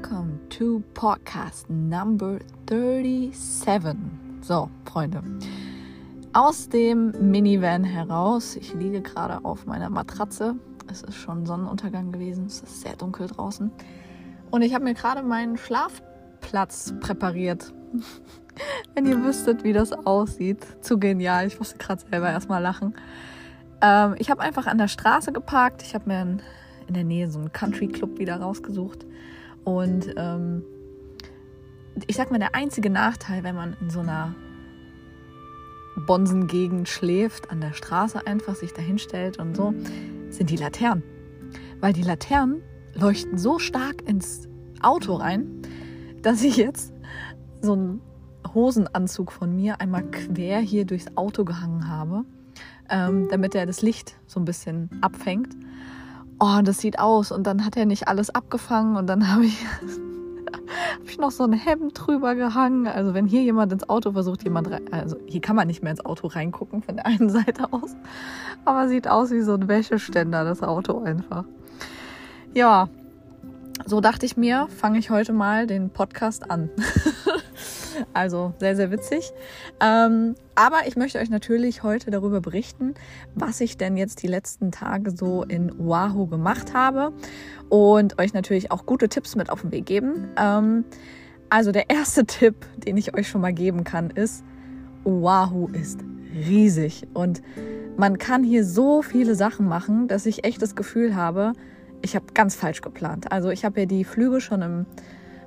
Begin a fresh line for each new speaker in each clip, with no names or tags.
welcome to podcast number 37. So, Freunde, aus dem Minivan heraus. Ich liege gerade auf meiner Matratze. Es ist schon Sonnenuntergang gewesen. Es ist sehr dunkel draußen. Und ich habe mir gerade meinen Schlafplatz präpariert. Wenn ihr wüsstet, wie das aussieht. Zu genial. Ich musste gerade selber erstmal lachen. Ähm, ich habe einfach an der Straße geparkt. Ich habe mir in, der Nähe so einen Country Club wieder rausgesucht. Und ähm, ich sag mal, der einzige Nachteil, wenn man in so einer Bonsengegend schläft, an der Straße einfach sich dahinstellt und so, sind die Laternen. Weil die Laternen leuchten so stark ins Auto rein, dass ich jetzt so einen Hosenanzug von mir einmal quer hier durchs Auto gehangen habe, ähm, damit er das Licht so ein bisschen abfängt oh, das sieht aus. Und dann hat er nicht alles abgefangen und dann habe ich, hab ich noch so ein Hemd drüber gehangen. Also wenn hier jemand ins Auto versucht, jemand rein, also hier kann man nicht mehr ins Auto reingucken von der einen Seite aus, aber sieht aus wie so ein Wäscheständer, das Auto einfach. Ja, so dachte ich mir, fange ich heute mal den Podcast an. Also sehr, sehr witzig. Ähm, aber ich möchte euch natürlich heute darüber berichten, was ich denn jetzt die letzten Tage so in Oahu gemacht habe und euch natürlich auch gute Tipps mit auf den Weg geben. Ähm, also der erste Tipp, den ich euch schon mal geben kann, ist, Oahu ist riesig und man kann hier so viele Sachen machen, dass ich echt das Gefühl habe, ich habe ganz falsch geplant. Also ich habe ja die Flüge schon im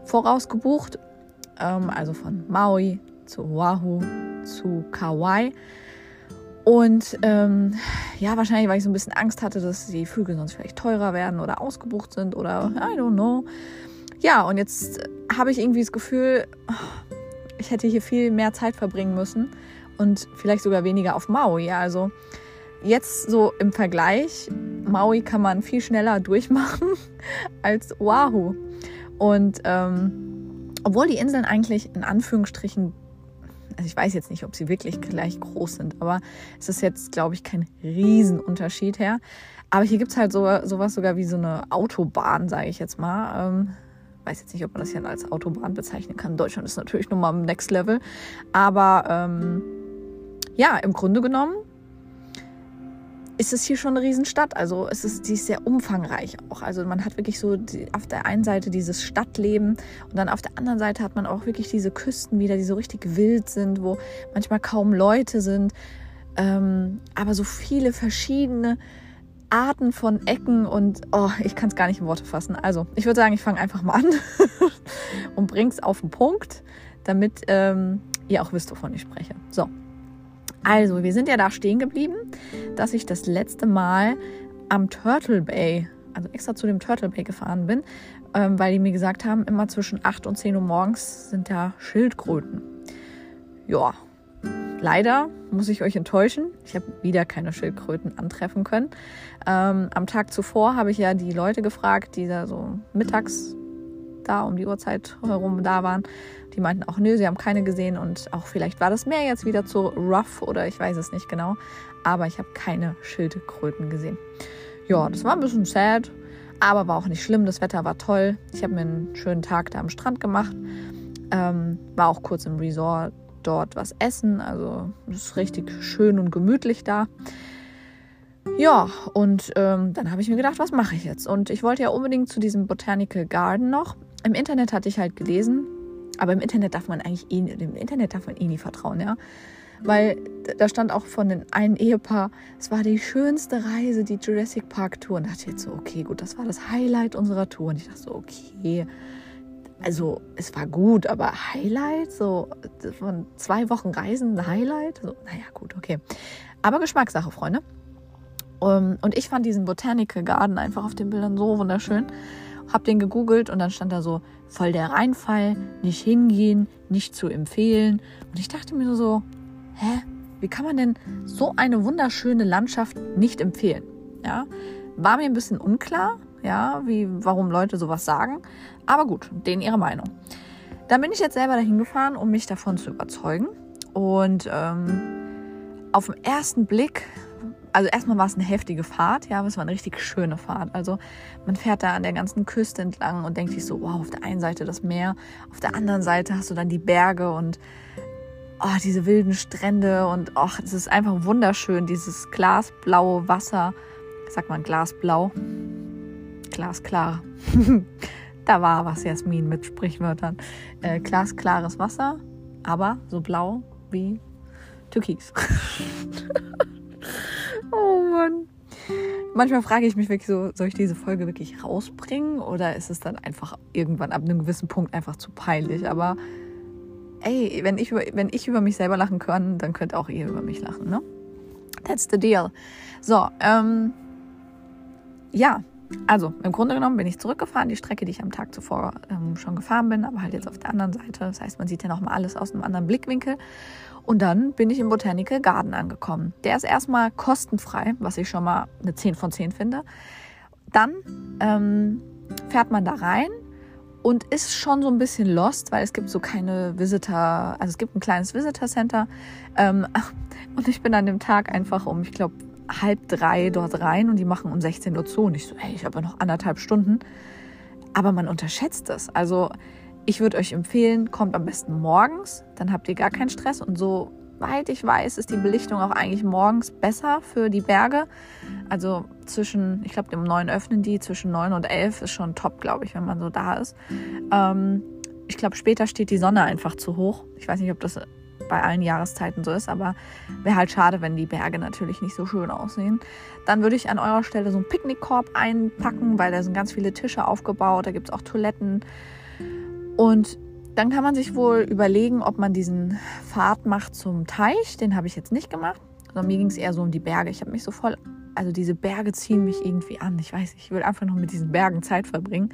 Voraus gebucht ähm, also von Maui zu Oahu zu Kauai. Und ähm, ja, wahrscheinlich, weil ich so ein bisschen Angst hatte, dass die Flüge sonst vielleicht teurer werden oder ausgebucht sind oder I don't know. Ja, und jetzt habe ich irgendwie das Gefühl, ich hätte hier viel mehr Zeit verbringen müssen und vielleicht sogar weniger auf Maui. Also jetzt so im Vergleich, Maui kann man viel schneller durchmachen als Oahu. Und ähm, obwohl die Inseln eigentlich in Anführungsstrichen, also ich weiß jetzt nicht, ob sie wirklich gleich groß sind, aber es ist jetzt, glaube ich, kein Riesenunterschied her. Aber hier gibt es halt so, sowas sogar wie so eine Autobahn, sage ich jetzt mal. Ähm, weiß jetzt nicht, ob man das hier als Autobahn bezeichnen kann. Deutschland ist natürlich nochmal im Next Level. Aber ähm, ja, im Grunde genommen ist es hier schon eine Riesenstadt. Also es ist, die ist sehr umfangreich auch. Also man hat wirklich so die, auf der einen Seite dieses Stadtleben und dann auf der anderen Seite hat man auch wirklich diese Küsten wieder, die so richtig wild sind, wo manchmal kaum Leute sind, ähm, aber so viele verschiedene Arten von Ecken und oh, ich kann es gar nicht in Worte fassen. Also ich würde sagen, ich fange einfach mal an und bring's auf den Punkt, damit ähm, ihr auch wisst, wovon ich spreche. So. Also, wir sind ja da stehen geblieben, dass ich das letzte Mal am Turtle Bay, also extra zu dem Turtle Bay gefahren bin, ähm, weil die mir gesagt haben, immer zwischen 8 und 10 Uhr morgens sind da Schildkröten. Ja, leider muss ich euch enttäuschen. Ich habe wieder keine Schildkröten antreffen können. Ähm, am Tag zuvor habe ich ja die Leute gefragt, die da so mittags da um die Uhrzeit herum da waren, die meinten auch, nö, sie haben keine gesehen und auch vielleicht war das Meer jetzt wieder zu rough oder ich weiß es nicht genau. Aber ich habe keine Schildkröten gesehen. Ja, das war ein bisschen sad, aber war auch nicht schlimm. Das Wetter war toll. Ich habe mir einen schönen Tag da am Strand gemacht. Ähm, war auch kurz im Resort dort was essen. Also es ist richtig schön und gemütlich da. Ja, und ähm, dann habe ich mir gedacht, was mache ich jetzt? Und ich wollte ja unbedingt zu diesem Botanical Garden noch. Im Internet hatte ich halt gelesen, aber im Internet darf man eigentlich eh, im Internet darf man eh nie vertrauen, ja. Weil da stand auch von den einen Ehepaar, es war die schönste Reise, die Jurassic Park Tour. Und da dachte jetzt so, okay, gut, das war das Highlight unserer Tour. Und ich dachte so, okay, also es war gut, aber Highlight, so von zwei Wochen Reisen, ein Highlight, so, naja, gut, okay. Aber Geschmackssache, Freunde. Um, und ich fand diesen Botanical Garden einfach auf den Bildern so wunderschön. Hab den gegoogelt und dann stand da so, voll der Reinfall, nicht hingehen, nicht zu empfehlen. Und ich dachte mir so, hä, wie kann man denn so eine wunderschöne Landschaft nicht empfehlen? Ja, war mir ein bisschen unklar, ja, wie, warum Leute sowas sagen. Aber gut, denen ihre Meinung. Dann bin ich jetzt selber dahin gefahren, um mich davon zu überzeugen. Und ähm, auf den ersten Blick also erstmal war es eine heftige Fahrt, ja, aber es war eine richtig schöne Fahrt. Also man fährt da an der ganzen Küste entlang und denkt sich so, wow, auf der einen Seite das Meer, auf der anderen Seite hast du dann die Berge und oh, diese wilden Strände und oh, es ist einfach wunderschön, dieses glasblaue Wasser. Sagt man glasblau? Glasklar. da war was, Jasmin, mit Sprichwörtern. Äh, glasklares Wasser, aber so blau wie Türkis. oh Mann. Manchmal frage ich mich wirklich so, soll ich diese Folge wirklich rausbringen oder ist es dann einfach irgendwann ab einem gewissen Punkt einfach zu peinlich? Aber ey, wenn ich über, wenn ich über mich selber lachen kann, dann könnt auch ihr über mich lachen, ne? That's the deal. So, ähm, ja, also im Grunde genommen bin ich zurückgefahren, die Strecke, die ich am Tag zuvor ähm, schon gefahren bin, aber halt jetzt auf der anderen Seite. Das heißt, man sieht ja nochmal alles aus einem anderen Blickwinkel. Und dann bin ich im Botanical Garden angekommen. Der ist erstmal kostenfrei, was ich schon mal eine 10 von 10 finde. Dann ähm, fährt man da rein und ist schon so ein bisschen lost, weil es gibt so keine Visitor, also es gibt ein kleines Visitor Center. Ähm, und ich bin an dem Tag einfach um, ich glaube, halb drei dort rein und die machen um 16 Uhr zu. Und ich so, hey, ich habe ja noch anderthalb Stunden. Aber man unterschätzt es. Also ich würde euch empfehlen, kommt am besten morgens, dann habt ihr gar keinen Stress. Und soweit ich weiß, ist die Belichtung auch eigentlich morgens besser für die Berge. Also zwischen, ich glaube, dem 9 öffnen die, zwischen 9 und 11 ist schon top, glaube ich, wenn man so da ist. Ähm, ich glaube, später steht die Sonne einfach zu hoch. Ich weiß nicht, ob das bei allen Jahreszeiten so ist, aber wäre halt schade, wenn die Berge natürlich nicht so schön aussehen. Dann würde ich an eurer Stelle so einen Picknickkorb einpacken, weil da sind ganz viele Tische aufgebaut, da gibt es auch Toiletten. Und dann kann man sich wohl überlegen, ob man diesen Pfad macht zum Teich. Den habe ich jetzt nicht gemacht, sondern mir ging es eher so um die Berge. Ich habe mich so voll, also diese Berge ziehen mich irgendwie an. Ich weiß, ich will einfach noch mit diesen Bergen Zeit verbringen.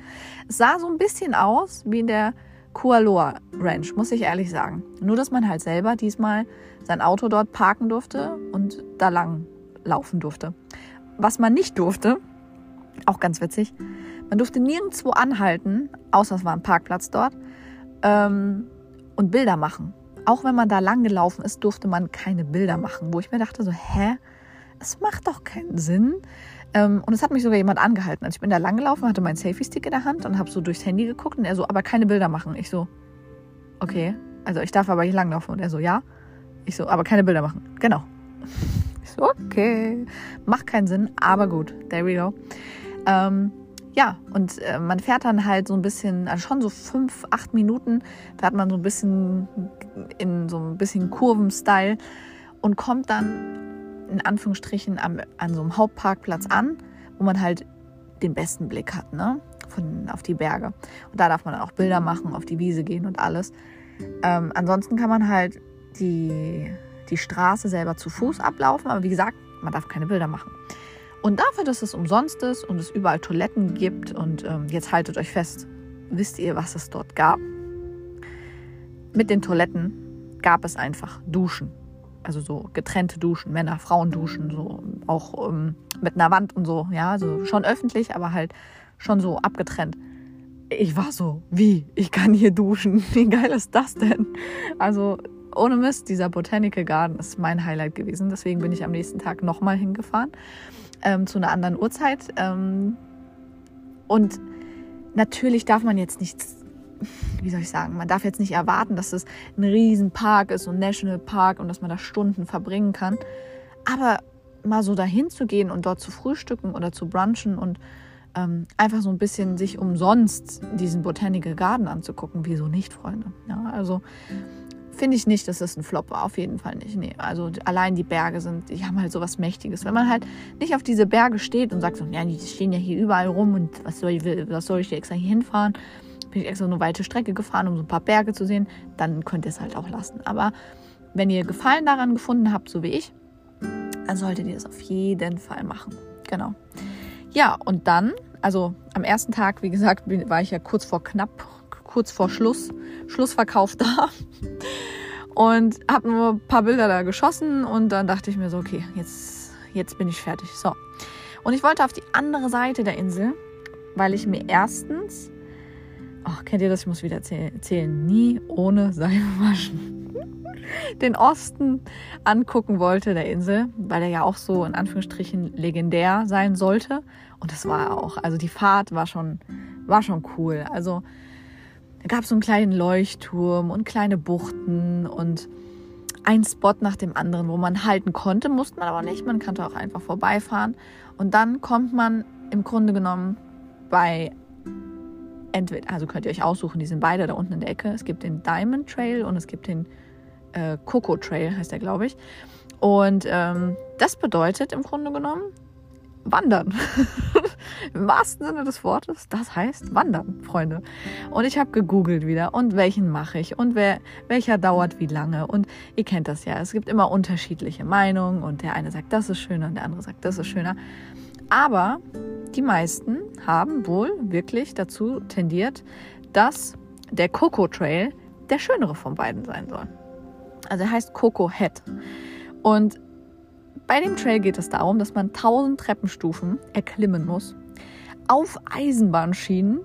Es sah so ein bisschen aus wie in der Kualoa Ranch, muss ich ehrlich sagen. Nur, dass man halt selber diesmal sein Auto dort parken durfte und da lang laufen durfte. Was man nicht durfte, auch ganz witzig, man durfte nirgendwo anhalten, außer es war ein Parkplatz dort, ähm, und Bilder machen. Auch wenn man da lang gelaufen ist, durfte man keine Bilder machen, wo ich mir dachte so, hä, es macht doch keinen Sinn. Ähm, und es hat mich sogar jemand angehalten. Also ich bin da langgelaufen, hatte meinen Selfie-Stick in der Hand und habe so durchs Handy geguckt und er so, aber keine Bilder machen. Ich so, okay. Also ich darf aber hier langlaufen. Und er so, ja. Ich so, aber keine Bilder machen. Genau. Ich so, okay. Macht keinen Sinn, aber gut. There we go. Ähm, ja, und äh, man fährt dann halt so ein bisschen, also schon so fünf, acht Minuten, fährt man so ein bisschen in so ein bisschen Kurven-Style und kommt dann in Anführungsstrichen am, an so einem Hauptparkplatz an, wo man halt den besten Blick hat, ne? Von, auf die Berge. Und da darf man dann auch Bilder machen, auf die Wiese gehen und alles. Ähm, ansonsten kann man halt die, die Straße selber zu Fuß ablaufen, aber wie gesagt, man darf keine Bilder machen. Und dafür, dass es umsonst ist und es überall Toiletten gibt und ähm, jetzt haltet euch fest, wisst ihr, was es dort gab? Mit den Toiletten gab es einfach Duschen also so getrennte Duschen, Männer, Frauen duschen, so auch ähm, mit einer Wand und so, ja, also schon öffentlich, aber halt schon so abgetrennt. Ich war so, wie? Ich kann hier duschen. Wie geil ist das denn? Also ohne Mist, dieser Botanical Garden ist mein Highlight gewesen. Deswegen bin ich am nächsten Tag nochmal hingefahren ähm, zu einer anderen Uhrzeit. Ähm, und natürlich darf man jetzt nichts wie soll ich sagen, man darf jetzt nicht erwarten, dass es ein Riesenpark ist, und Nationalpark und dass man da Stunden verbringen kann. Aber mal so dahin zu gehen und dort zu frühstücken oder zu brunchen und ähm, einfach so ein bisschen sich umsonst diesen Botanical Garden anzugucken, wieso nicht, Freunde? Ja, also finde ich nicht, dass das ein Flop war, auf jeden Fall nicht. Nee, also allein die Berge sind, die haben halt so was Mächtiges. Wenn man halt nicht auf diese Berge steht und sagt so, ja, die stehen ja hier überall rum und was soll ich, was soll ich extra hier hinfahren? Bin ich extra eine weite Strecke gefahren, um so ein paar Berge zu sehen, dann könnt ihr es halt auch lassen. Aber wenn ihr Gefallen daran gefunden habt, so wie ich, dann solltet ihr das auf jeden Fall machen. Genau. Ja, und dann, also am ersten Tag, wie gesagt, war ich ja kurz vor knapp, kurz vor Schluss, Schlussverkauf da. Und habe nur ein paar Bilder da geschossen und dann dachte ich mir so, okay, jetzt, jetzt bin ich fertig. So. Und ich wollte auf die andere Seite der Insel, weil ich mir erstens Oh, kennt ihr das? Ich muss wieder erzählen. Nie ohne Seife waschen. den Osten angucken wollte der Insel, weil er ja auch so in Anführungsstrichen legendär sein sollte. Und das war er auch. Also die Fahrt war schon, war schon cool. Also da gab es so einen kleinen Leuchtturm und kleine Buchten und ein Spot nach dem anderen, wo man halten konnte, musste man aber nicht. Man konnte auch einfach vorbeifahren. Und dann kommt man im Grunde genommen bei entweder, also könnt ihr euch aussuchen, die sind beide da unten in der Ecke. Es gibt den Diamond Trail und es gibt den äh, Coco Trail, heißt der, glaube ich. Und ähm, das bedeutet im Grunde genommen Wandern. Im wahrsten Sinne des Wortes. Das heißt Wandern, Freunde. Und ich habe gegoogelt wieder und welchen mache ich und wer, welcher dauert wie lange. Und ihr kennt das ja. Es gibt immer unterschiedliche Meinungen und der eine sagt, das ist schöner und der andere sagt, das ist schöner. Aber die meisten haben wohl wirklich dazu tendiert, dass der Coco Trail der schönere von beiden sein soll. Also er heißt Coco Head. Und bei dem Trail geht es darum, dass man 1000 Treppenstufen erklimmen muss auf Eisenbahnschienen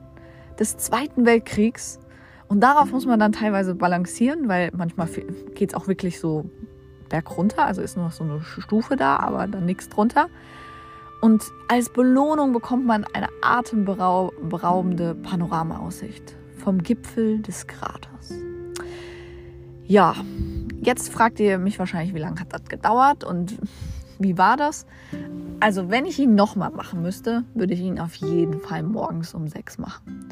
des Zweiten Weltkriegs. Und darauf muss man dann teilweise balancieren, weil manchmal geht es auch wirklich so bergunter. Also ist noch so eine Stufe da, aber dann nichts drunter. Und als Belohnung bekommt man eine atemberaubende Panoramaaussicht vom Gipfel des Kraters. Ja, jetzt fragt ihr mich wahrscheinlich, wie lange hat das gedauert und wie war das? Also, wenn ich ihn nochmal machen müsste, würde ich ihn auf jeden Fall morgens um sechs machen.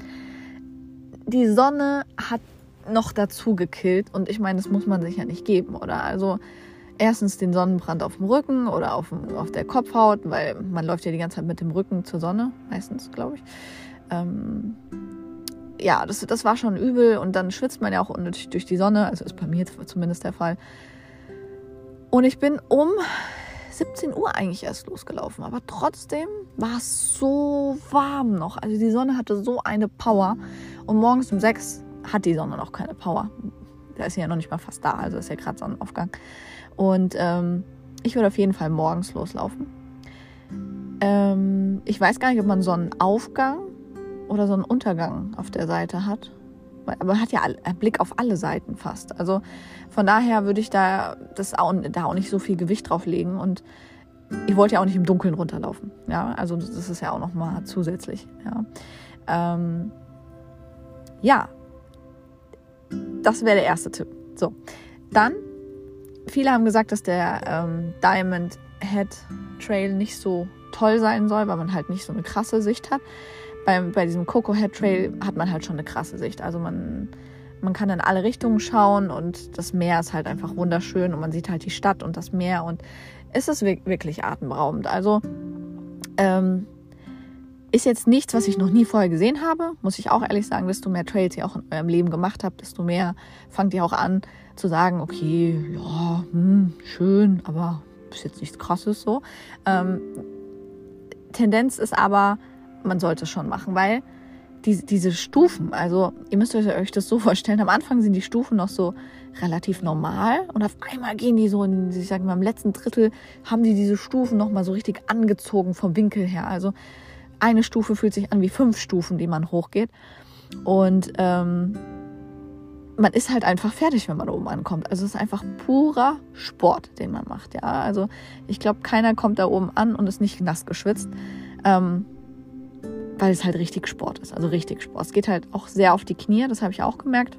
Die Sonne hat noch dazu gekillt und ich meine, das muss man sich ja nicht geben, oder? Also, erstens den Sonnenbrand auf dem Rücken oder auf, auf der Kopfhaut, weil man läuft ja die ganze Zeit mit dem Rücken zur Sonne, meistens, glaube ich. Ähm, ja, das, das war schon übel und dann schwitzt man ja auch unnötig durch die Sonne, also ist bei mir zumindest der Fall. Und ich bin um 17 Uhr eigentlich erst losgelaufen, aber trotzdem war es so warm noch. Also die Sonne hatte so eine Power und morgens um 6 hat die Sonne noch keine Power. Da ist sie ja noch nicht mal fast da, also ist ja gerade Sonnenaufgang. Und ähm, ich würde auf jeden Fall morgens loslaufen. Ähm, ich weiß gar nicht, ob man Sonnenaufgang oder Sonnenuntergang auf der Seite hat. Aber man hat ja einen Blick auf alle Seiten fast. Also von daher würde ich da, das auch, da auch nicht so viel Gewicht drauf legen. Und ich wollte ja auch nicht im Dunkeln runterlaufen. Ja, also das ist ja auch nochmal zusätzlich. Ja, ähm, ja. das wäre der erste Tipp. So, dann, viele haben gesagt, dass der ähm, Diamond Head Trail nicht so toll sein soll, weil man halt nicht so eine krasse Sicht hat bei, bei diesem Coco Head Trail hat man halt schon eine krasse Sicht. Also man, man kann in alle Richtungen schauen und das Meer ist halt einfach wunderschön und man sieht halt die Stadt und das Meer und es ist wirklich atemberaubend. Also ähm, ist jetzt nichts, was ich noch nie vorher gesehen habe, muss ich auch ehrlich sagen. Desto mehr Trails ihr auch in eurem Leben gemacht habt, desto mehr fangt ihr auch an zu sagen, okay, ja, hm, schön, aber ist jetzt nichts Krasses so. Ähm, Tendenz ist aber, man sollte es schon machen, weil die, diese Stufen, also ihr müsst euch das so vorstellen, am Anfang sind die Stufen noch so relativ normal und auf einmal gehen die so in, ich sage mal, im letzten Drittel haben die diese Stufen nochmal so richtig angezogen vom Winkel her. Also eine Stufe fühlt sich an wie fünf Stufen, die man hochgeht. Und ähm, man ist halt einfach fertig, wenn man oben ankommt. Also es ist einfach purer Sport, den man macht. Ja, also ich glaube, keiner kommt da oben an und ist nicht nass geschwitzt. Ähm, weil es halt richtig Sport ist. Also richtig Sport. Es geht halt auch sehr auf die Knie, das habe ich auch gemerkt.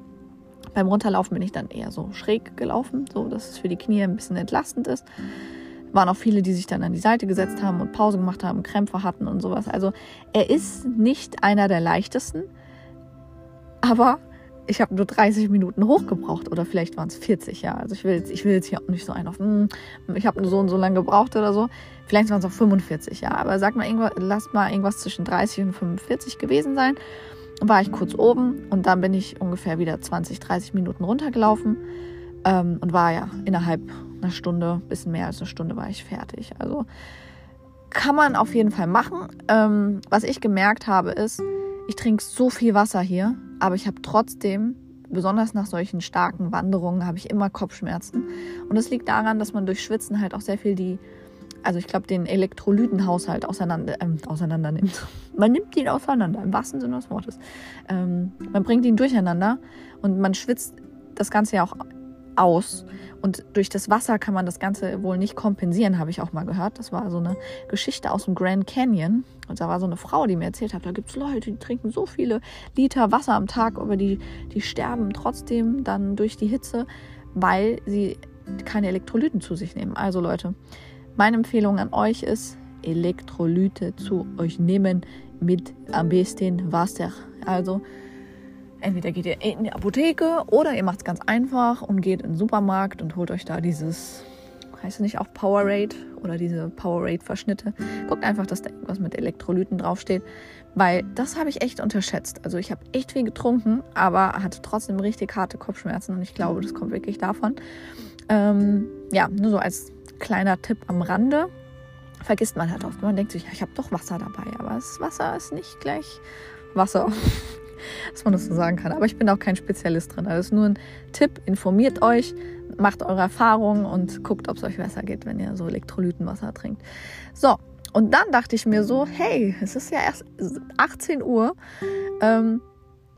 Beim Runterlaufen bin ich dann eher so schräg gelaufen, so dass es für die Knie ein bisschen entlastend ist. Waren auch viele, die sich dann an die Seite gesetzt haben und Pause gemacht haben, Krämpfe hatten und sowas. Also er ist nicht einer der leichtesten, aber ich habe nur 30 Minuten hochgebraucht oder vielleicht waren es 40, ja. Also ich will jetzt, ich will jetzt hier auch nicht so ein auf, hm, ich habe nur so und so lange gebraucht oder so. Vielleicht waren es auch 45, ja. Aber sag mal, irgendwas, lasst mal irgendwas zwischen 30 und 45 gewesen sein. Dann war ich kurz oben und dann bin ich ungefähr wieder 20, 30 Minuten runtergelaufen ähm, und war ja innerhalb einer Stunde, bisschen mehr als eine Stunde war ich fertig. Also kann man auf jeden Fall machen. Ähm, was ich gemerkt habe ist, ich trinke so viel Wasser hier, aber ich habe trotzdem, besonders nach solchen starken Wanderungen, habe ich immer Kopfschmerzen. Und das liegt daran, dass man durch Schwitzen halt auch sehr viel die, also ich glaube, den Elektrolytenhaushalt auseinander, äh, auseinander nimmt. Man nimmt ihn auseinander, im wahrsten Sinne des Wortes. Ähm, man bringt ihn durcheinander und man schwitzt das Ganze ja auch aus. Und durch das Wasser kann man das Ganze wohl nicht kompensieren, habe ich auch mal gehört. Das war so eine Geschichte aus dem Grand Canyon. Und da war so eine Frau, die mir erzählt hat, da gibt es Leute, die trinken so viele Liter Wasser am Tag, aber die, die sterben trotzdem dann durch die Hitze, weil sie keine Elektrolyten zu sich nehmen. Also Leute, meine Empfehlung an euch ist, Elektrolyte zu euch nehmen mit am besten Wasser. Also entweder geht ihr in die Apotheke oder ihr macht es ganz einfach und geht in den Supermarkt und holt euch da dieses, heißt es nicht auch Powerade oder diese Powerade-Verschnitte. Guckt einfach, dass da irgendwas mit Elektrolyten draufsteht, weil das habe ich echt unterschätzt. Also ich habe echt viel getrunken, aber hatte trotzdem richtig harte Kopfschmerzen und ich glaube, das kommt wirklich davon. Ähm, ja, nur so als kleiner Tipp am Rande. Vergisst man halt oft. Man denkt sich, ja, ich habe doch Wasser dabei, aber das Wasser ist nicht gleich Wasser. Dass man das so sagen kann. Aber ich bin auch kein Spezialist drin. Also es ist nur ein Tipp. Informiert euch, macht eure Erfahrungen und guckt, ob es euch besser geht, wenn ihr so Elektrolytenwasser trinkt. So, und dann dachte ich mir so, hey, es ist ja erst 18 Uhr. Ähm,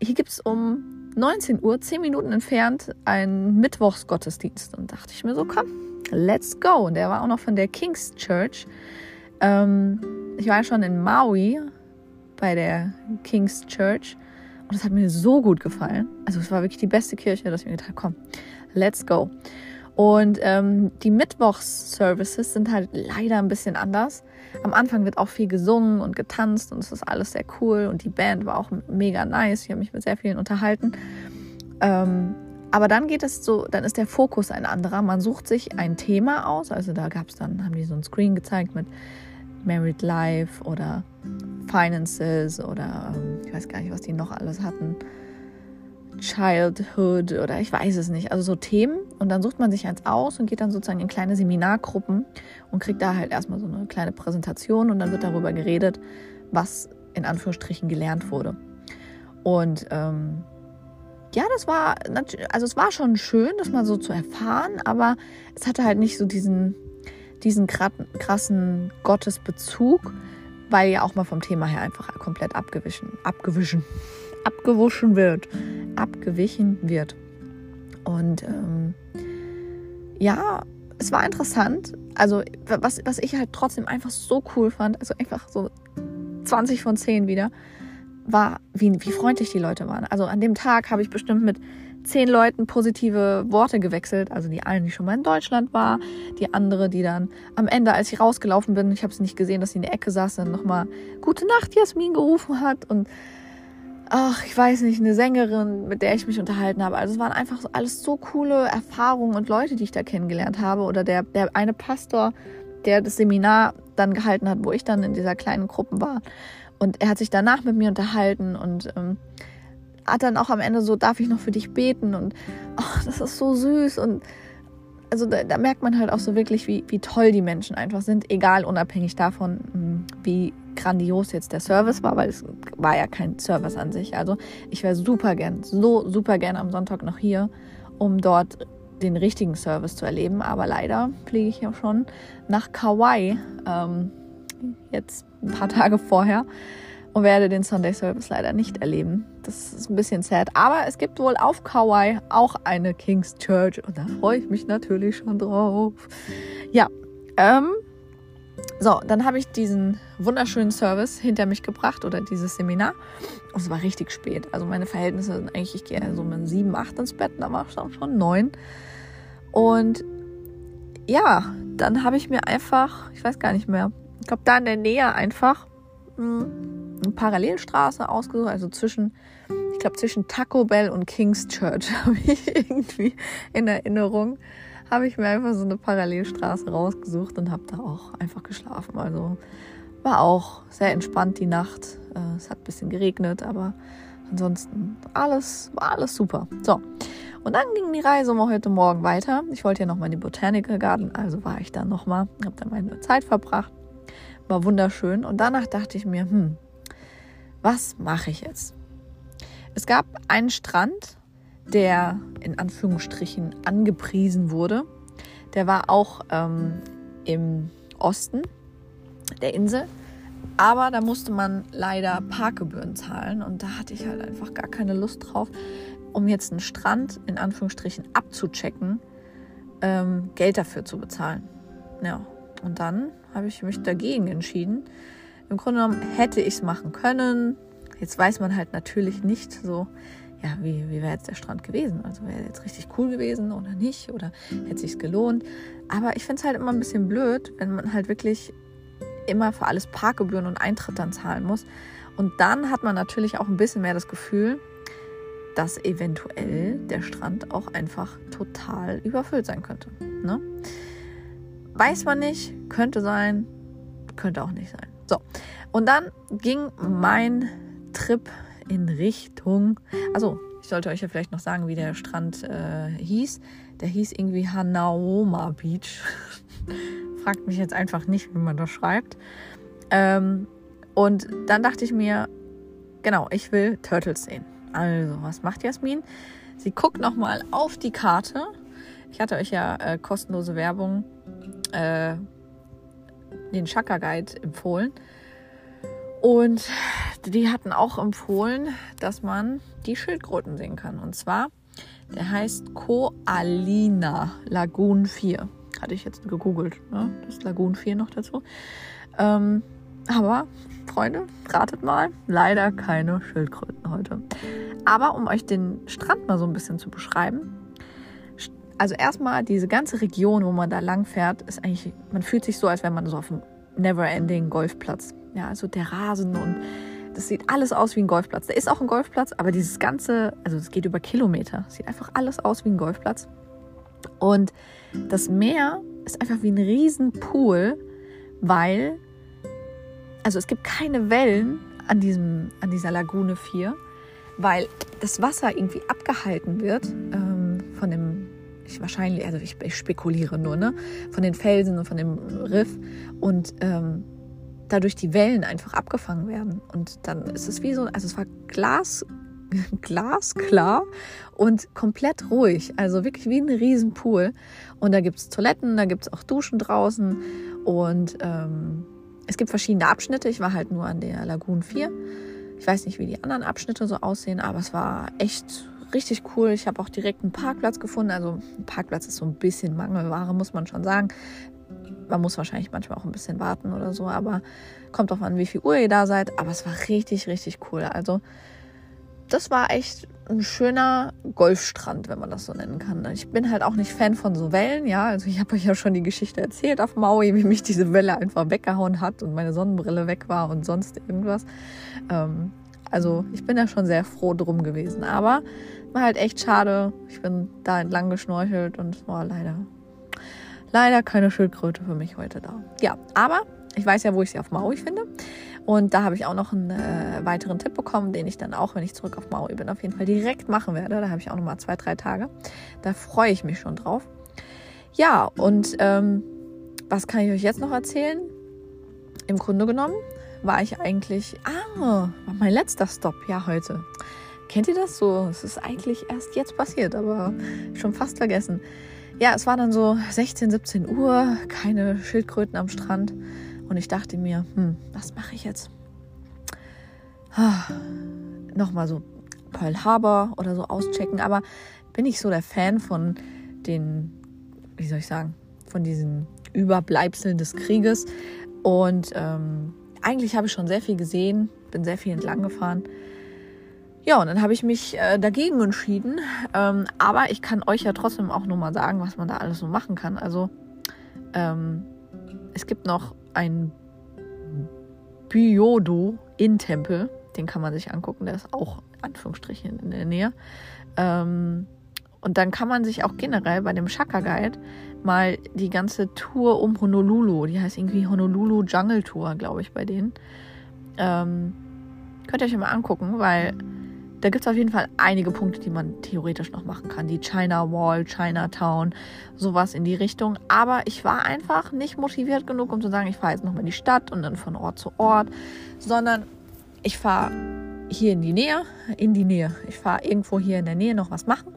hier gibt es um 19 Uhr, 10 Minuten entfernt, einen Mittwochsgottesdienst. Und dachte ich mir so, komm, let's go. Und der war auch noch von der King's Church. Ähm, ich war schon in Maui bei der King's Church und es hat mir so gut gefallen. Also es war wirklich die beste Kirche, dass ich mir gedacht habe, komm, let's go. Und ähm, die Mittwochs-Services sind halt leider ein bisschen anders. Am Anfang wird auch viel gesungen und getanzt und es ist alles sehr cool und die Band war auch mega nice. Ich habe mich mit sehr vielen unterhalten. Ähm, aber dann geht es so, dann ist der Fokus ein anderer. Man sucht sich ein Thema aus. Also da gab es dann, haben die so ein Screen gezeigt mit Married Life oder Finances oder ähm, ich weiß gar nicht, was die noch alles hatten. Childhood oder ich weiß es nicht. Also so Themen und dann sucht man sich eins aus und geht dann sozusagen in kleine Seminargruppen und kriegt da halt erstmal so eine kleine Präsentation und dann wird darüber geredet, was in Anführungsstrichen gelernt wurde. Und ähm, ja, das war, also es war schon schön, das mal so zu erfahren, aber es hatte halt nicht so diesen, diesen krassen Gottesbezug, weil ja auch mal vom Thema her einfach komplett abgewichen, abgewichen, abgewuschen wird, abgewichen wird. Und ähm, ja, es war interessant. Also was, was ich halt trotzdem einfach so cool fand, also einfach so 20 von 10 wieder, war, wie, wie freundlich die Leute waren. Also an dem Tag habe ich bestimmt mit zehn Leuten positive Worte gewechselt. Also die eine, die schon mal in Deutschland war, die andere, die dann am Ende, als ich rausgelaufen bin, ich habe sie nicht gesehen, dass sie in der Ecke saß, dann nochmal Gute Nacht, Jasmin gerufen hat und ach, ich weiß nicht, eine Sängerin, mit der ich mich unterhalten habe. Also es waren einfach alles so coole Erfahrungen und Leute, die ich da kennengelernt habe. Oder der, der eine Pastor, der das Seminar dann gehalten hat, wo ich dann in dieser kleinen Gruppe war. Und er hat sich danach mit mir unterhalten und ähm, hat dann auch am Ende so, darf ich noch für dich beten? Und ach, das ist so süß. Und also da, da, merkt man halt auch so wirklich, wie, wie toll die Menschen einfach sind, egal unabhängig davon, hm, wie grandios jetzt der Service war, weil es war ja kein Service an sich. Also ich wäre super gern, so super gern am Sonntag noch hier, um dort den richtigen Service zu erleben. Aber leider fliege ich ja schon nach Kauai, ähm, jetzt ein paar Tage vorher und werde den Sunday Service leider nicht erleben. Das ist ein bisschen sad. Aber es gibt wohl auf Kauai auch eine King's Church und da freue ich mich natürlich schon drauf. Ja, ähm, so, dann habe ich diesen wunderschönen Service hinter mich gebracht oder dieses Seminar. Und es war richtig spät. Also meine Verhältnisse sind eigentlich, ich gehe so mit sieben, acht ins Bett, da war es schon neun. Und ja, dann habe ich mir einfach, ich weiß gar nicht mehr, ich glaube da in der Nähe einfach mh, hm, Parallelstraße ausgesucht, also zwischen, ich glaube, zwischen Taco Bell und King's Church habe ich irgendwie in Erinnerung, habe ich mir einfach so eine Parallelstraße rausgesucht und habe da auch einfach geschlafen. Also war auch sehr entspannt die Nacht. Äh, es hat ein bisschen geregnet, aber ansonsten alles, war alles super. So. Und dann ging die Reise mal heute Morgen weiter. Ich wollte ja nochmal in die Botanical Garden, also war ich da nochmal, habe da meine Zeit verbracht. War wunderschön. Und danach dachte ich mir, hm, was mache ich jetzt? Es gab einen Strand, der in Anführungsstrichen angepriesen wurde. Der war auch ähm, im Osten der Insel. Aber da musste man leider Parkgebühren zahlen und da hatte ich halt einfach gar keine Lust drauf. um jetzt einen Strand in Anführungsstrichen abzuchecken, ähm, Geld dafür zu bezahlen. Ja, und dann habe ich mich dagegen entschieden. Im Grunde genommen hätte ich es machen können. Jetzt weiß man halt natürlich nicht so, ja, wie, wie wäre jetzt der Strand gewesen? Also wäre jetzt richtig cool gewesen oder nicht? Oder hätte sich gelohnt? Aber ich finde es halt immer ein bisschen blöd, wenn man halt wirklich immer für alles Parkgebühren und Eintritt dann zahlen muss. Und dann hat man natürlich auch ein bisschen mehr das Gefühl, dass eventuell der Strand auch einfach total überfüllt sein könnte. Ne? Weiß man nicht, könnte sein, könnte auch nicht sein. So, und dann ging mein Trip in Richtung, also ich sollte euch ja vielleicht noch sagen, wie der Strand äh, hieß. Der hieß irgendwie Hanaoma Beach. Fragt mich jetzt einfach nicht, wie man das schreibt. Ähm, und dann dachte ich mir, genau, ich will Turtles sehen. Also, was macht Jasmin? Sie guckt nochmal auf die Karte. Ich hatte euch ja äh, kostenlose Werbung, äh, den Chakra Guide empfohlen. Und die hatten auch empfohlen, dass man die Schildkröten sehen kann. Und zwar, der heißt Koalina Lagoon 4. Hatte ich jetzt gegoogelt. Ne? Das Lagoon 4 noch dazu. Ähm, aber, Freunde, ratet mal, leider keine Schildkröten heute. Aber um euch den Strand mal so ein bisschen zu beschreiben, also erstmal diese ganze Region, wo man da lang fährt, ist eigentlich, man fühlt sich so, als wäre man so auf einem Never-Ending Golfplatz. Ja, also der Rasen und das sieht alles aus wie ein Golfplatz. Da ist auch ein Golfplatz, aber dieses ganze, also es geht über Kilometer, sieht einfach alles aus wie ein Golfplatz. Und das Meer ist einfach wie ein Riesenpool, weil, also es gibt keine Wellen an, diesem, an dieser Lagune 4, weil das Wasser irgendwie abgehalten wird ähm, ich wahrscheinlich, also ich, ich, spekuliere nur, ne, von den Felsen und von dem Riff und ähm, dadurch die Wellen einfach abgefangen werden. Und dann ist es wie so, also es war Glas, glasklar und komplett ruhig. Also wirklich wie ein Riesenpool. Und da gibt es Toiletten, da gibt es auch Duschen draußen und ähm, es gibt verschiedene Abschnitte. Ich war halt nur an der Lagoon 4 ich weiß nicht, wie die anderen Abschnitte so aussehen, aber es war echt richtig cool. Ich habe auch direkt einen Parkplatz gefunden. Also ein Parkplatz ist so ein bisschen Mangelware, muss man schon sagen. Man muss wahrscheinlich manchmal auch ein bisschen warten oder so, aber kommt auch an, wie viel Uhr ihr da seid. Aber es war richtig, richtig cool. Also das war echt ein schöner Golfstrand, wenn man das so nennen kann. Ich bin halt auch nicht Fan von so Wellen, ja. Also ich habe euch ja schon die Geschichte erzählt auf Maui, wie mich diese Welle einfach weggehauen hat und meine Sonnenbrille weg war und sonst irgendwas. Ähm, also ich bin da schon sehr froh drum gewesen. Aber war halt echt schade. Ich bin da entlang geschnorchelt und es war leider, leider keine Schildkröte für mich heute da. Ja, aber ich weiß ja, wo ich sie auf Maui finde. Und da habe ich auch noch einen äh, weiteren Tipp bekommen, den ich dann auch, wenn ich zurück auf Maui bin, auf jeden Fall direkt machen werde. Da habe ich auch noch mal zwei, drei Tage. Da freue ich mich schon drauf. Ja, und ähm, was kann ich euch jetzt noch erzählen? Im Grunde genommen war ich eigentlich, ah, war mein letzter Stop, ja, heute. Kennt ihr das so? Es ist eigentlich erst jetzt passiert, aber schon fast vergessen. Ja, es war dann so 16, 17 Uhr, keine Schildkröten am Strand. Und ich dachte mir, hm, was mache ich jetzt? Ah, Nochmal so Pearl Harbor oder so auschecken. Aber bin ich so der Fan von den, wie soll ich sagen, von diesen Überbleibseln des Krieges. Und ähm, eigentlich habe ich schon sehr viel gesehen, bin sehr viel entlang gefahren. Ja, und dann habe ich mich äh, dagegen entschieden. Ähm, aber ich kann euch ja trotzdem auch nur mal sagen, was man da alles so machen kann. Also ähm, es gibt noch einen Byodo-In-Tempel. Den kann man sich angucken. Der ist auch in Anführungsstrichen in der Nähe. Ähm, und dann kann man sich auch generell bei dem Shaka Guide mal die ganze Tour um Honolulu, die heißt irgendwie Honolulu Jungle Tour, glaube ich, bei denen. Ähm, könnt ihr euch mal angucken, weil da gibt es auf jeden Fall einige Punkte, die man theoretisch noch machen kann. Die China Wall, Chinatown, sowas in die Richtung. Aber ich war einfach nicht motiviert genug, um zu sagen, ich fahre jetzt nochmal in die Stadt und dann von Ort zu Ort, sondern ich fahre hier in die Nähe, in die Nähe. Ich fahre irgendwo hier in der Nähe noch was machen.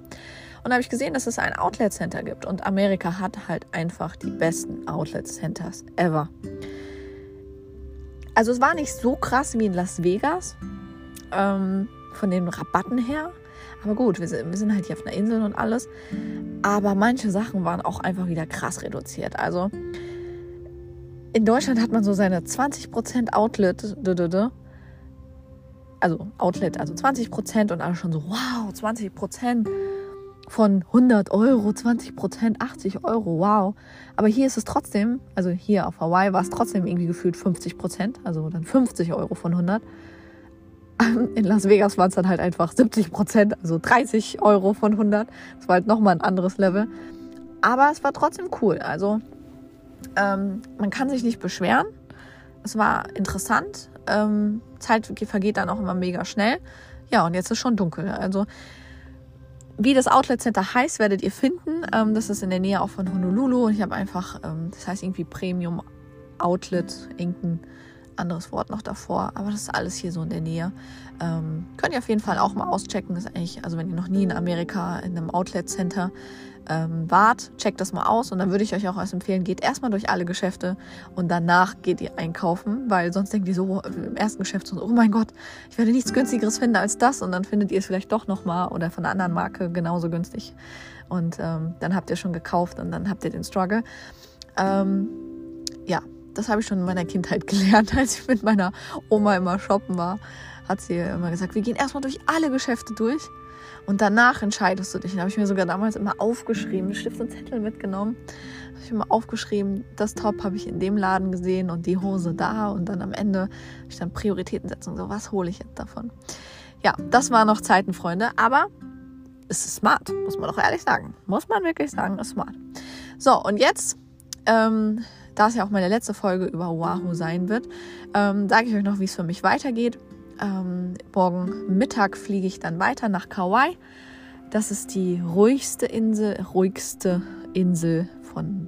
Und habe ich gesehen, dass es ein Outlet Center gibt. Und Amerika hat halt einfach die besten Outlet Centers ever. Also es war nicht so krass wie in Las Vegas. Ähm, von den Rabatten her. Aber gut, wir sind, wir sind halt hier auf einer Insel und alles. Aber manche Sachen waren auch einfach wieder krass reduziert. Also in Deutschland hat man so seine 20% Outlet, also Outlet, also 20% und alle schon so, wow, 20% von 100 Euro, 20 Prozent, 80 Euro, wow. Aber hier ist es trotzdem, also hier auf Hawaii war es trotzdem irgendwie gefühlt 50 Prozent, also dann 50 Euro von 100. In Las Vegas waren es dann halt einfach 70 Prozent, also 30 Euro von 100. Das war halt nochmal ein anderes Level. Aber es war trotzdem cool. Also ähm, man kann sich nicht beschweren. Es war interessant. Ähm, Zeit vergeht dann auch immer mega schnell. Ja, und jetzt ist schon dunkel. Also wie das Outlet Center heißt, werdet ihr finden. Ähm, das ist in der Nähe auch von Honolulu. Und ich habe einfach, ähm, das heißt irgendwie Premium Outlet, irgendein anderes Wort noch davor. Aber das ist alles hier so in der Nähe. Ähm, könnt ihr auf jeden Fall auch mal auschecken. Das ist eigentlich, also wenn ihr noch nie in Amerika in einem Outlet Center ähm, wart, checkt das mal aus. Und dann würde ich euch auch als empfehlen, geht erstmal durch alle Geschäfte und danach geht ihr einkaufen, weil sonst denkt ihr so im ersten Geschäft so, oh mein Gott, ich werde nichts günstigeres finden als das. Und dann findet ihr es vielleicht doch nochmal oder von einer anderen Marke genauso günstig. Und ähm, dann habt ihr schon gekauft und dann habt ihr den Struggle. Ähm, ja, das habe ich schon in meiner Kindheit gelernt, als ich mit meiner Oma immer shoppen war. Hat sie immer gesagt, wir gehen erstmal durch alle Geschäfte durch und danach entscheidest du dich. Da habe ich mir sogar damals immer aufgeschrieben, Stift und Zettel mitgenommen. Habe ich immer aufgeschrieben, das Top habe ich in dem Laden gesehen und die Hose da. Und dann am Ende habe ich dann Prioritäten setzen. So, was hole ich jetzt davon? Ja, das waren noch Zeiten, Freunde. Aber es ist smart, muss man doch ehrlich sagen. Muss man wirklich sagen, ist smart. So, und jetzt, ähm, da es ja auch meine letzte Folge über Oahu sein wird, ähm, sage ich euch noch, wie es für mich weitergeht. Ähm, morgen Mittag fliege ich dann weiter nach Kauai. Das ist die ruhigste Insel, ruhigste Insel von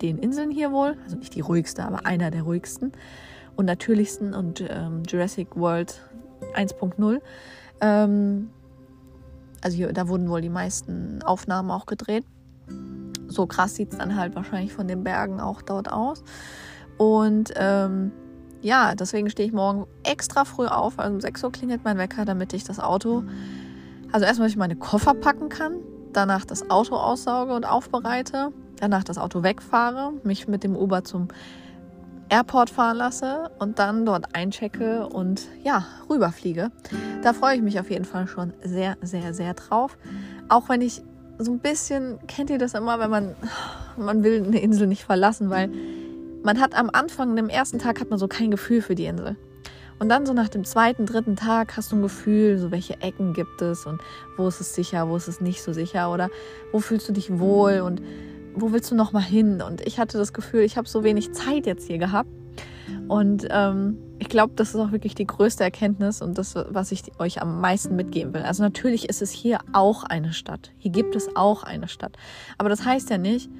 den Inseln hier wohl. Also nicht die ruhigste, aber einer der ruhigsten und natürlichsten und ähm, Jurassic World 1.0. Ähm, also hier, da wurden wohl die meisten Aufnahmen auch gedreht. So krass sieht es dann halt wahrscheinlich von den Bergen auch dort aus. Und ähm, ja, deswegen stehe ich morgen extra früh auf. Also um 6 Uhr klingelt mein Wecker, damit ich das Auto, also erstmal, ich meine Koffer packen kann, danach das Auto aussauge und aufbereite, danach das Auto wegfahre, mich mit dem Uber zum Airport fahren lasse und dann dort einchecke und ja, rüberfliege. Da freue ich mich auf jeden Fall schon sehr, sehr, sehr drauf. Auch wenn ich so ein bisschen, kennt ihr das immer, wenn man, man will eine Insel nicht verlassen, weil man hat am Anfang, dem ersten Tag, hat man so kein Gefühl für die Insel. Und dann so nach dem zweiten, dritten Tag hast du ein Gefühl, so welche Ecken gibt es und wo ist es sicher, wo ist es nicht so sicher oder wo fühlst du dich wohl und wo willst du noch mal hin? Und ich hatte das Gefühl, ich habe so wenig Zeit jetzt hier gehabt. Und ähm, ich glaube, das ist auch wirklich die größte Erkenntnis und das, was ich euch am meisten mitgeben will. Also natürlich ist es hier auch eine Stadt. Hier gibt es auch eine Stadt. Aber das heißt ja nicht,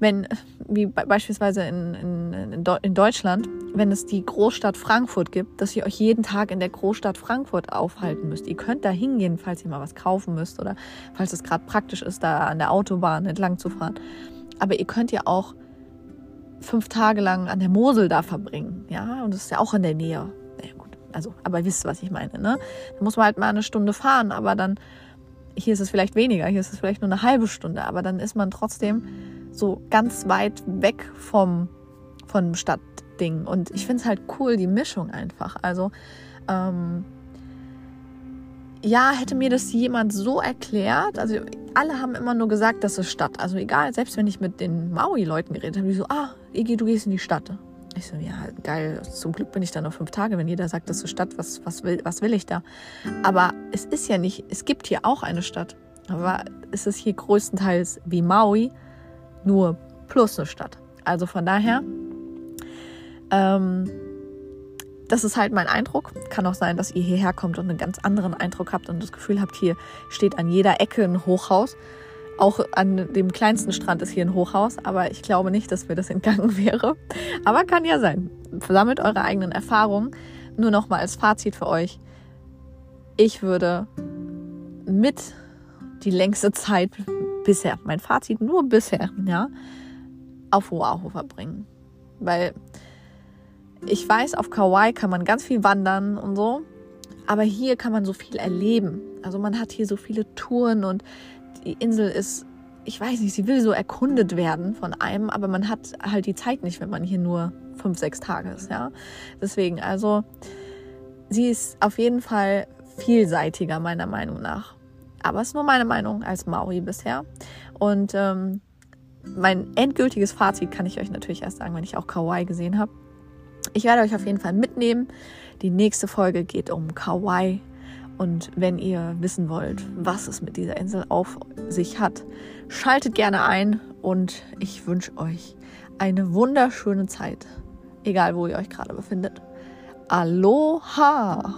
wenn, wie beispielsweise in, in, in Deutschland, wenn es die Großstadt Frankfurt gibt, dass ihr euch jeden Tag in der Großstadt Frankfurt aufhalten müsst. Ihr könnt da hingehen, falls ihr mal was kaufen müsst oder falls es gerade praktisch ist, da an der Autobahn entlang zu fahren. Aber ihr könnt ja auch fünf Tage lang an der Mosel da verbringen. Ja, und das ist ja auch in der Nähe. Ja, gut, also, aber ihr wisst, was ich meine. Ne? Da muss man halt mal eine Stunde fahren, aber dann, hier ist es vielleicht weniger, hier ist es vielleicht nur eine halbe Stunde, aber dann ist man trotzdem so ganz weit weg vom, vom Stadtding. Und ich finde es halt cool, die Mischung einfach. Also, ähm, ja, hätte mir das jemand so erklärt, also alle haben immer nur gesagt, das ist Stadt. Also egal, selbst wenn ich mit den Maui-Leuten geredet habe, die so, ah, Iggy, du gehst in die Stadt. Ich so, ja, geil, zum Glück bin ich da noch fünf Tage, wenn jeder sagt, das ist Stadt, was, was, will, was will ich da? Aber es ist ja nicht, es gibt hier auch eine Stadt. Aber es ist hier größtenteils wie Maui, nur plus eine Stadt. Also von daher, ähm, das ist halt mein Eindruck. Kann auch sein, dass ihr hierher kommt und einen ganz anderen Eindruck habt und das Gefühl habt, hier steht an jeder Ecke ein Hochhaus. Auch an dem kleinsten Strand ist hier ein Hochhaus, aber ich glaube nicht, dass mir das entgangen wäre. Aber kann ja sein. Sammelt eure eigenen Erfahrungen. Nur noch mal als Fazit für euch. Ich würde mit die längste Zeit bisher, mein Fazit nur bisher, ja, auf Oahu verbringen. Weil ich weiß, auf Kauai kann man ganz viel wandern und so, aber hier kann man so viel erleben. Also man hat hier so viele Touren und die Insel ist, ich weiß nicht, sie will so erkundet werden von einem, aber man hat halt die Zeit nicht, wenn man hier nur fünf, sechs Tage ist, ja. Deswegen, also sie ist auf jeden Fall vielseitiger, meiner Meinung nach. Aber es ist nur meine Meinung als Maori bisher. Und ähm, mein endgültiges Fazit kann ich euch natürlich erst sagen, wenn ich auch Kauai gesehen habe. Ich werde euch auf jeden Fall mitnehmen. Die nächste Folge geht um Kauai. Und wenn ihr wissen wollt, was es mit dieser Insel auf sich hat, schaltet gerne ein und ich wünsche euch eine wunderschöne Zeit, egal wo ihr euch gerade befindet. Aloha!